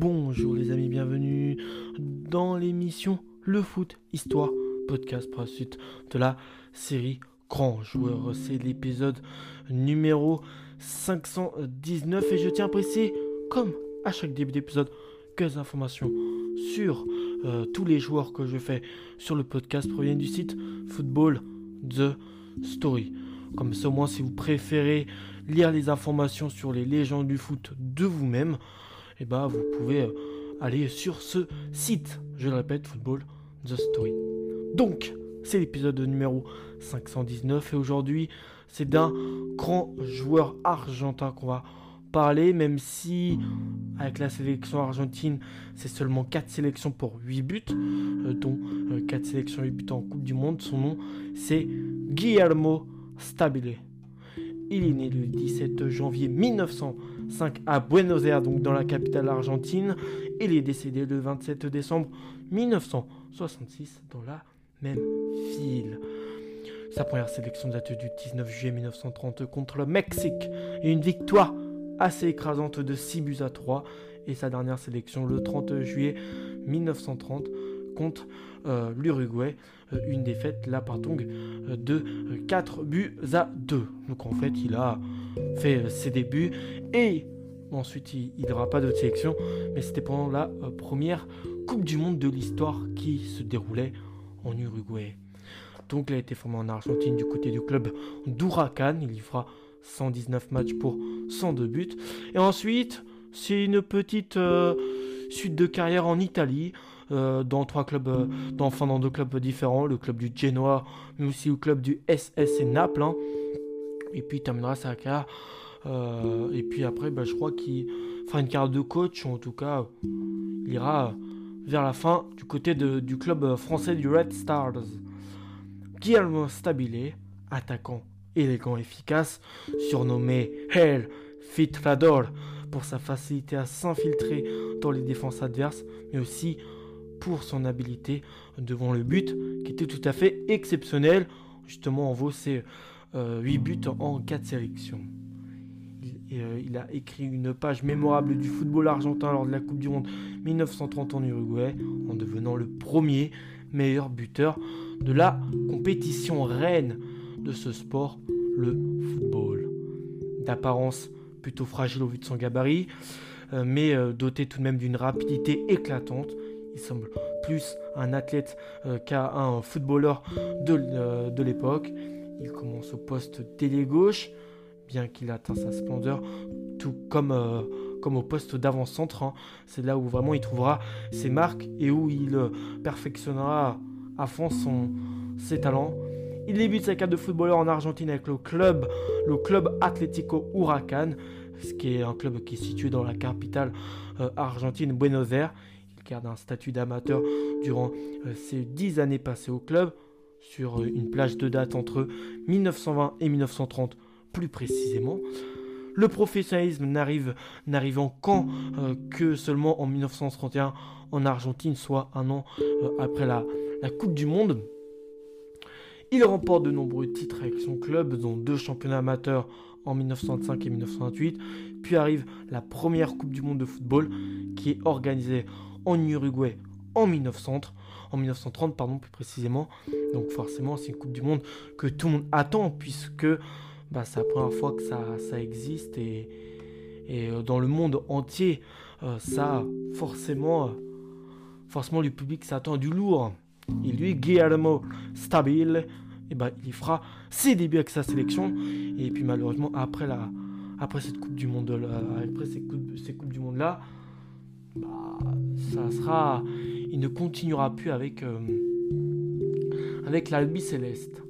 Bonjour les amis, bienvenue dans l'émission Le Foot Histoire podcast pour la suite de la série Grand Joueur. C'est l'épisode numéro 519 et je tiens à préciser, comme à chaque début d'épisode, quelques informations sur euh, tous les joueurs que je fais sur le podcast proviennent du site Football The Story. Comme ça, au moins, si vous préférez lire les informations sur les légendes du foot de vous-même, et eh ben, vous pouvez euh, aller sur ce site. Je le répète, Football The Story. Donc, c'est l'épisode numéro 519 et aujourd'hui, c'est d'un grand joueur argentin qu'on va parler, même si avec la sélection argentine, c'est seulement 4 sélections pour 8 buts, euh, dont 4 euh, sélections 8 buts en Coupe du Monde. Son nom, c'est Guillermo Stabile. Il est né le 17 janvier 1905 à Buenos Aires, donc dans la capitale argentine. Il est décédé le 27 décembre 1966 dans la même ville. Sa première sélection date du 19 juillet 1930 contre le Mexique et une victoire assez écrasante de 6 buts à 3. Et sa dernière sélection le 30 juillet 1930 contre euh, l'Uruguay. Euh, une défaite, là, par euh, de 4 buts à 2. Donc en fait, il a fait ses débuts et ensuite il n'aura pas d'autres sélection. Mais c'était pendant la première Coupe du Monde de l'histoire qui se déroulait en Uruguay. Donc il a été formé en Argentine du côté du club d'Huracan. Il y fera 119 matchs pour 102 buts. Et ensuite, c'est une petite suite de carrière en Italie. Euh, dans trois clubs, euh, dans, enfin dans deux clubs différents, le club du Genoa, mais aussi le club du SS et Naples. Hein. Et puis il terminera sa carrière. Euh, et puis après, bah, je crois qu'il fera une carrière de coach, ou en tout cas, il ira vers la fin du côté du club français du Red Stars. Guillermo Stabile, attaquant élégant efficace, surnommé Hell Fitrador pour sa facilité à s'infiltrer dans les défenses adverses, mais aussi pour son habileté devant le but, qui était tout à fait exceptionnel. Justement, en vaut ses 8 buts en 4 sélections. Euh, il, a écrit une page mémorable du football argentin lors de la Coupe du Monde 1930 en Uruguay, en devenant le premier meilleur buteur de la compétition reine de ce sport, le football. D'apparence plutôt fragile au vu de son gabarit, euh, mais euh, doté tout de même d'une rapidité éclatante, il semble plus un athlète euh, qu'un footballeur de, euh, de l'époque. Il commence au poste d'ailier gauche, bien qu'il atteint sa splendeur, tout comme, euh, au poste d'avant-centre. Hein. C'est là où vraiment il trouvera ses marques et où il perfectionnera à fond ses talents. Il débute sa carrière de footballeur en Argentine avec le club, le club Atlético Huracan, ce qui est un club qui est situé dans la capitale argentine Buenos Aires garde un statut d'amateur durant euh, ses dix années passées au club, sur euh, une plage de date entre 1920 et 1930 plus précisément. Le professionnalisme n'arrive n'arrivant qu'en euh, que seulement en 1931 en Argentine, soit un an après la, la Coupe du Monde. Il remporte de nombreux titres avec son club, dont deux championnats amateurs en 1905 et 1928. Puis arrive la première Coupe du Monde de football qui est organisée en Uruguay en 1930, en 1930 pardon, plus précisément. Donc forcément, c'est une Coupe du Monde que tout le monde attend puisque bah, c'est la première fois que ça, existe et, euh, dans le monde entier, euh, ça forcément, euh, forcément le public s'attend du lourd. Et lui, Guillermo Stabile, et bah, il fera ses débuts avec sa sélection. Et puis malheureusement, après, la, après cette Coupe du Monde, après ces coupes, ces coupes du Monde là, bah, il ne continuera plus avec, euh, l'Albi Céleste.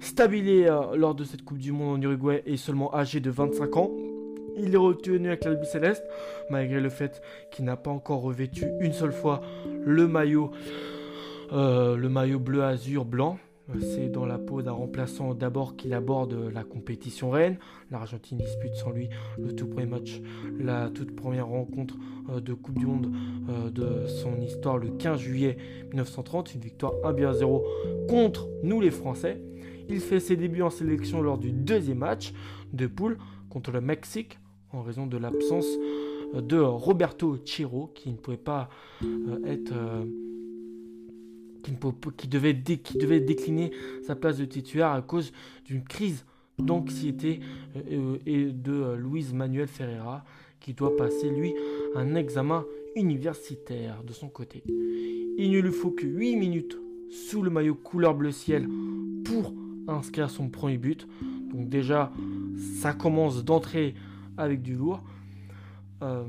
Stabilé euh, lors de cette Coupe du Monde en Uruguay et seulement âgé de 25 ans, il est retenu avec l'Albi Céleste, malgré le fait qu'il n'a pas encore revêtu une seule fois le maillot, euh, le maillot bleu azur blanc. C'est dans la peau d'un remplaçant d'abord qu'il aborde la compétition reine. L'Argentine dispute sans lui le tout premier match, la toute première rencontre euh, de Coupe du Monde euh, de son histoire le 15 juillet 1930. Une victoire 1 0 contre nous les Français. Il fait ses débuts en sélection lors du deuxième match de poule contre le Mexique en raison de l'absence de Roberto Chiro qui ne pouvait pas être qui, devait décliner sa place de titulaire à cause d'une crise d'anxiété et de Luis Manuel Ferreira qui doit passer lui un examen universitaire de son côté. Il ne lui faut que 8 minutes sous le maillot couleur bleu ciel pour inscrire son premier but. Donc déjà, ça commence d'entrer avec du lourd. Euh,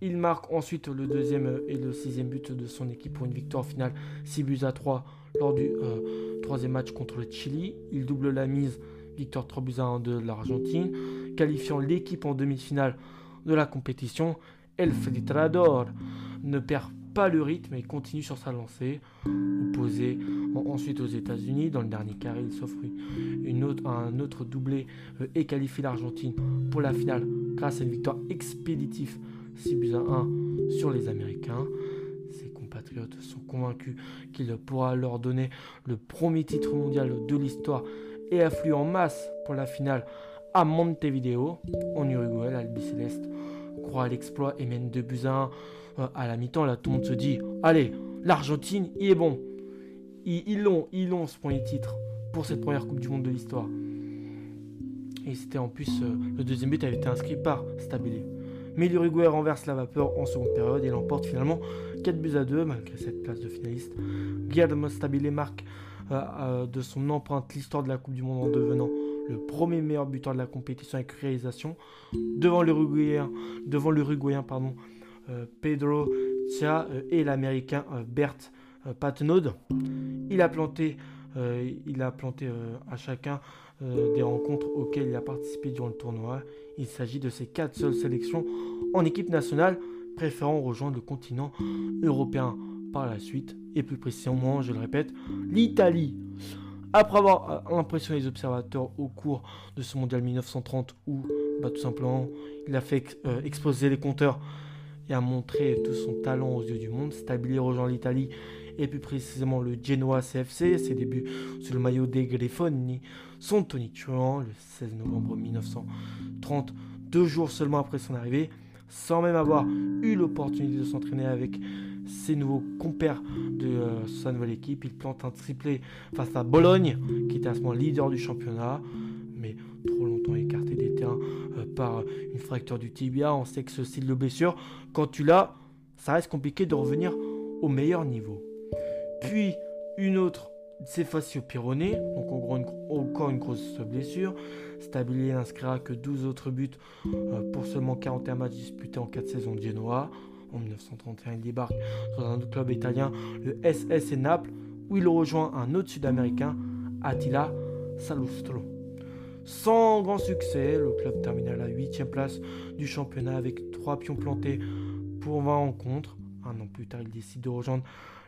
il marque ensuite le deuxième et le sixième but de son équipe pour une victoire finale 6 buts à 3 lors du euh, troisième match contre le Chili. Il double la mise, victoire 3 buts à 1 de l'Argentine, qualifiant l'équipe en demi-finale de la compétition. El Filtrador ne perd pas le rythme et continue sur sa lancée. Opposé ensuite aux États-Unis, dans le dernier carré, il s'offre une autre, un autre doublé euh, et qualifie l'Argentine pour la finale grâce à une victoire expéditive 6 buts à 1 sur les Américains. Ses compatriotes sont convaincus qu'il pourra leur donner le premier titre mondial de l'histoire et affluent en masse pour la finale à Montevideo, en Uruguay, l'Albi Céleste croit à l'exploit et mène 2 buts à 1 euh, à la mi-temps. Là, tout se dit Allez, l'Argentine, il est bon. Ils l'ont, ils l'ont ce premier titre pour cette première Coupe du Monde de l'histoire. Et c'était en plus, euh, le deuxième but avait été inscrit par Stabile. Mais l'Uruguay renverse la vapeur en seconde période et l'emporte finalement 4 buts à 2 malgré cette place de finaliste. Guillermo Stabile marque euh, de son empreinte l'histoire de la Coupe du Monde en devenant le premier meilleur buteur de la compétition avec réalisation devant l'Uruguayen, devant l'Uruguayen pardon, euh, Pedro Tia euh, et l'Américain euh, Bert Patnaud. Il a planté, il a planté à chacun des rencontres auxquelles il a participé durant le tournoi. Il s'agit de ses quatre seules sélections en équipe nationale, préférant rejoindre le continent européen par la suite, et plus précisément, je le répète, l'Italie. Après avoir impressionné les observateurs au cours de ce mondial 1930 où bah, tout simplement il a fait exploser les compteurs et a montré tout son talent aux yeux du monde. Stabile rejoint l'Italie et plus précisément le Genoa CFC. Ses débuts sous le maillot des Grifoni sont tonitruants le 16 novembre 1930, deux jours seulement après son arrivée, sans même avoir eu l'opportunité de s'entraîner avec ses nouveaux compères de euh, sa nouvelle équipe. Il plante un triplé face à Bologne, qui était à ce moment leader du championnat, mais trop longtemps écarté des terrains euh, par une fracture du tibia. On sait que ce style de blessure, quand tu l'as, ça reste compliqué de revenir au meilleur niveau. Puis une autre, c'est fois-ci au Pyrénées, donc encore une grosse blessure. Stabilier inscrira que 12 autres buts euh, pour seulement 41 matchs disputés en 4 saisons de Genoa. En 1931, il débarque dans un autre club italien, le SS Naples, où il rejoint un autre Sud-Américain, Attila Salustro. Sans grand succès, le club termine à la 8 place du championnat avec 3 pions plantés pour 20 rencontres. Un an plus tard, il décide de rejoindre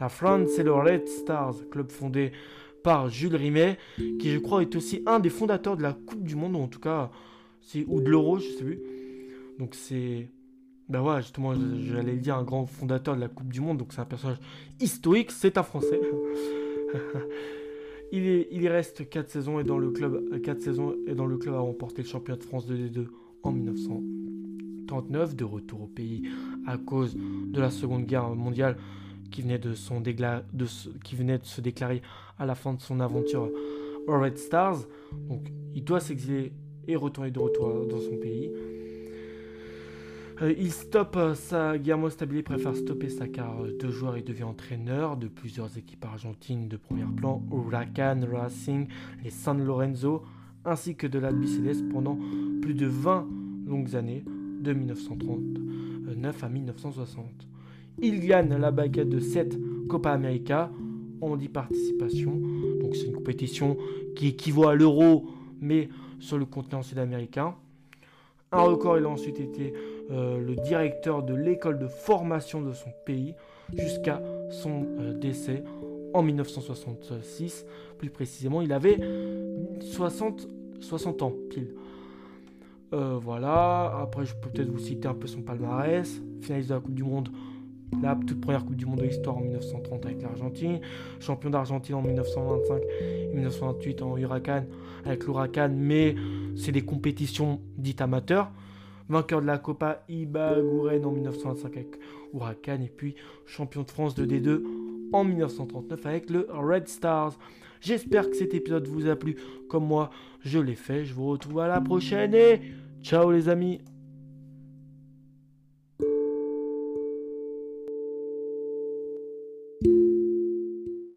la France et le Red Stars, club fondé par Jules Rimet, qui je crois est aussi un des fondateurs de la Coupe du Monde, ou en tout cas, ou de l'Euro, je sais plus. Donc c'est ben voilà, justement, j'allais le dire, un grand fondateur de la Coupe du Monde, donc c'est un personnage historique, c'est un Français. il, y reste 4 saisons et dans le club 4 saisons et dans le club a remporté le championnat de France 2D2 en 1939, de retour au pays à cause de la Seconde Guerre mondiale qui venait de, se déclarer à la fin de son aventure aux Red Stars. Donc il doit s'exiler et retourner de retour dans son pays. Euh, il stoppe euh, sa Guillermo Stabile préfère stopper sa carrière de joueur et devient entraîneur de plusieurs équipes argentines de premier plan, Huracan, Racing, les San Lorenzo, ainsi que de l'Albi Céleste pendant plus de 20 longues années, de 1939 à 1960. Il gagne la baguette de 7 Copa América en 10 participations, donc c'est une compétition qui équivaut à l'euro, mais sur le continent sud-américain. Un record, il a ensuite été euh, le directeur de l'école de formation de son pays jusqu'à son euh, décès en 1966. Plus précisément, il avait 60, 60 ans pile. Euh, voilà, après je peux peut-être vous citer un peu son palmarès. Finaliste de la Coupe du Monde, la toute première Coupe du Monde de l'histoire en 1930 avec l'Argentine. Champion d'Argentine en 1925 et 1928 en Huracan avec l'Huracan, mais c'est des compétitions dites amateurs. vainqueur de la Copa Ibaguren en 1925 avec Huracan et puis champion de France de D2 en 1939 avec le Red Stars. J'espère que cet épisode vous a plu comme moi je l'ai fait. Je vous retrouve à la prochaine et ciao les amis